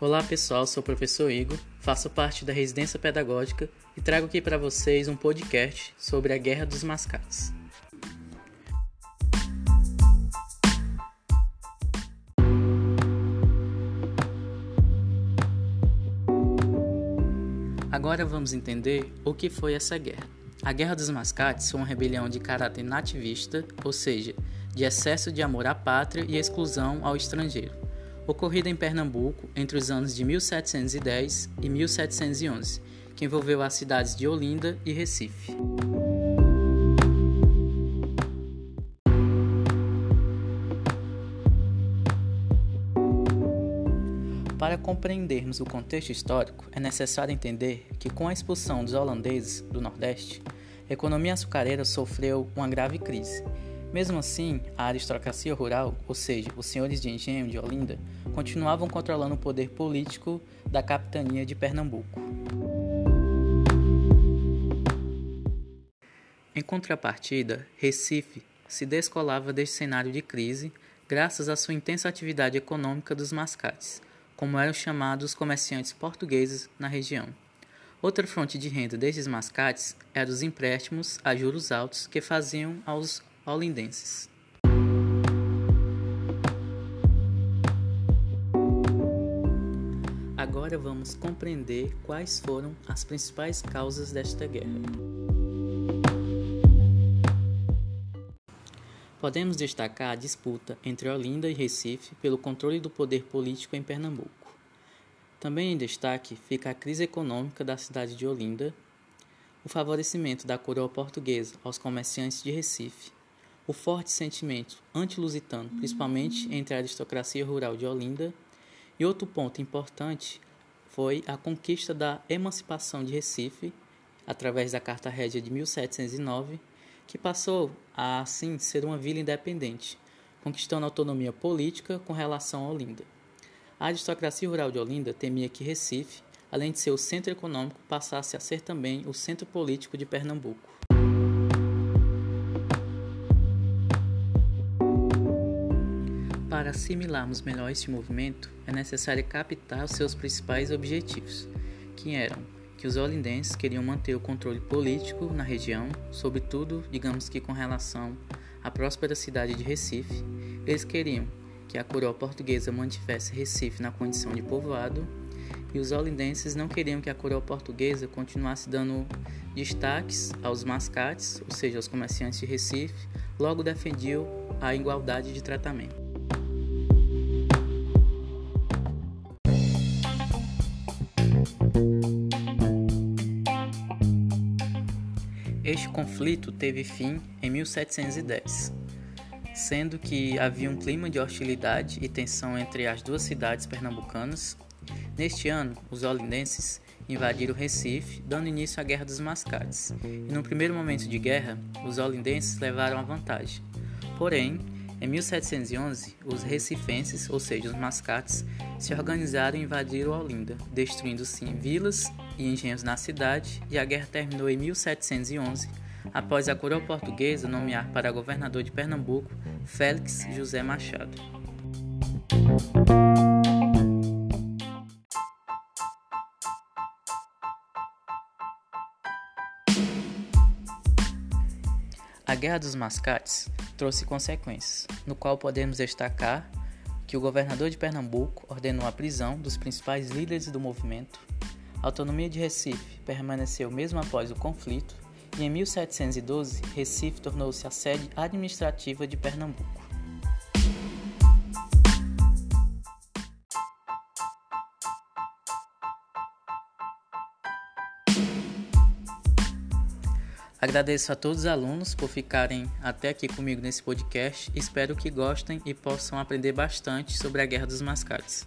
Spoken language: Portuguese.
Olá pessoal, sou o professor Igor, faço parte da residência pedagógica e trago aqui para vocês um podcast sobre a Guerra dos Mascates. Agora vamos entender o que foi essa guerra. A Guerra dos Mascates foi uma rebelião de caráter nativista, ou seja, de excesso de amor à pátria e exclusão ao estrangeiro, ocorrida em Pernambuco entre os anos de 1710 e 1711, que envolveu as cidades de Olinda e Recife. Para compreendermos o contexto histórico, é necessário entender que, com a expulsão dos holandeses do Nordeste, a economia açucareira sofreu uma grave crise. Mesmo assim, a aristocracia rural, ou seja, os senhores de engenho de Olinda, continuavam controlando o poder político da capitania de Pernambuco. Em contrapartida, Recife se descolava deste cenário de crise graças à sua intensa atividade econômica dos mascates como eram chamados os comerciantes portugueses na região. Outra fonte de renda desses mascates era os empréstimos a juros altos que faziam aos olindenses. Agora vamos compreender quais foram as principais causas desta guerra. Podemos destacar a disputa entre Olinda e Recife pelo controle do poder político em Pernambuco. Também em destaque fica a crise econômica da cidade de Olinda, o favorecimento da coroa portuguesa aos comerciantes de Recife, o forte sentimento anti-lusitano, principalmente entre a aristocracia rural de Olinda, e outro ponto importante foi a conquista da emancipação de Recife, através da Carta Régia de 1709, que passou a assim ser uma vila independente, conquistando autonomia política com relação a Olinda. A aristocracia rural de Olinda temia que Recife, além de ser o centro econômico, passasse a ser também o centro político de Pernambuco. Para assimilarmos melhor este movimento, é necessário captar os seus principais objetivos, que eram que os olindenses queriam manter o controle político na região, sobretudo, digamos que com relação à próspera cidade de Recife. Eles queriam que a coroa portuguesa mantivesse Recife na condição de povoado, e os olindenses não queriam que a coroa portuguesa continuasse dando destaques aos mascates, ou seja, aos comerciantes de Recife, logo defendiam a igualdade de tratamento. Este conflito teve fim em 1710, sendo que havia um clima de hostilidade e tensão entre as duas cidades pernambucanas. Neste ano, os olindenses invadiram Recife, dando início à Guerra dos Mascates. E no primeiro momento de guerra, os olindenses levaram a vantagem. Porém, em 1711, os recifenses, ou seja, os mascates, se organizaram e invadiram Olinda, destruindo sim vilas e engenhos na cidade, e a guerra terminou em 1711, após a coroa portuguesa nomear para governador de Pernambuco Félix José Machado. A Guerra dos Mascates trouxe consequências, no qual podemos destacar que o governador de Pernambuco ordenou a prisão dos principais líderes do movimento, a autonomia de Recife permaneceu mesmo após o conflito, e em 1712 Recife tornou-se a sede administrativa de Pernambuco. Agradeço a todos os alunos por ficarem até aqui comigo nesse podcast. Espero que gostem e possam aprender bastante sobre a Guerra dos Mascates.